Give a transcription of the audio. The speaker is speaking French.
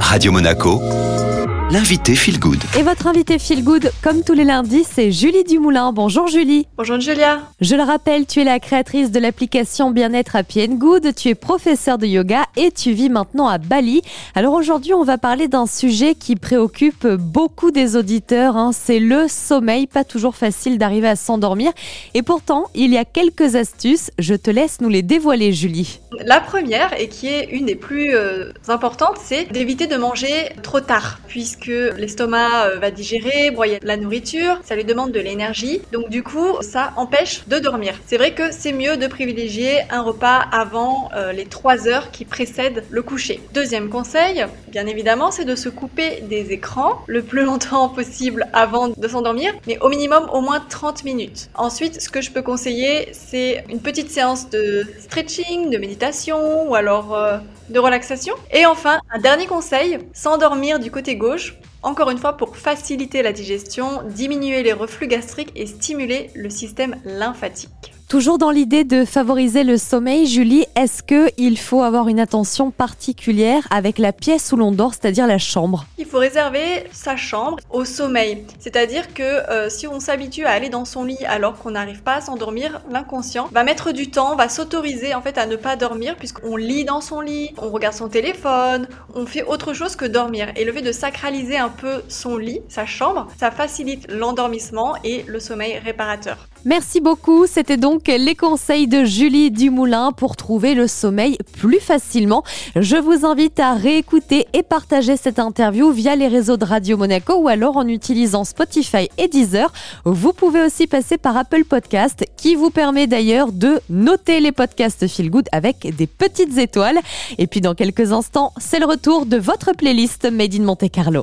Radio Monaco, l'invité Feel Good. Et votre invité Feel Good, comme tous les lundis, c'est Julie Dumoulin. Bonjour Julie. Bonjour Julia. Je le rappelle, tu es la créatrice de l'application Bien-être Happy Good, tu es professeur de yoga et tu vis maintenant à Bali. Alors aujourd'hui, on va parler d'un sujet qui préoccupe beaucoup des auditeurs, hein. c'est le sommeil. Pas toujours facile d'arriver à s'endormir. Et pourtant, il y a quelques astuces. Je te laisse nous les dévoiler, Julie. La première, et qui est une des plus euh, importantes, c'est d'éviter de manger trop tard, puisque que l'estomac euh, va digérer, broyer la nourriture, ça lui demande de l'énergie. Donc du coup, ça empêche de dormir. C'est vrai que c'est mieux de privilégier un repas avant euh, les 3 heures qui précèdent le coucher. Deuxième conseil, bien évidemment, c'est de se couper des écrans le plus longtemps possible avant de s'endormir, mais au minimum au moins 30 minutes. Ensuite, ce que je peux conseiller, c'est une petite séance de stretching, de méditation ou alors euh, de relaxation. Et enfin, un dernier conseil, s'endormir du côté gauche, encore une fois pour faciliter la digestion, diminuer les reflux gastriques et stimuler le système lymphatique. Toujours dans l'idée de favoriser le sommeil, Julie, est-ce qu'il faut avoir une attention particulière avec la pièce où l'on dort, c'est-à-dire la chambre? Il faut réserver sa chambre au sommeil. C'est-à-dire que euh, si on s'habitue à aller dans son lit alors qu'on n'arrive pas à s'endormir, l'inconscient va mettre du temps, va s'autoriser en fait à ne pas dormir puisqu'on lit dans son lit, on regarde son téléphone, on fait autre chose que dormir. Et le fait de sacraliser un peu son lit, sa chambre, ça facilite l'endormissement et le sommeil réparateur. Merci beaucoup. C'était donc les conseils de Julie Dumoulin pour trouver le sommeil plus facilement. Je vous invite à réécouter et partager cette interview via les réseaux de Radio Monaco ou alors en utilisant Spotify et Deezer. Vous pouvez aussi passer par Apple Podcast qui vous permet d'ailleurs de noter les podcasts Feel Good avec des petites étoiles. Et puis dans quelques instants, c'est le retour de votre playlist Made in Monte Carlo.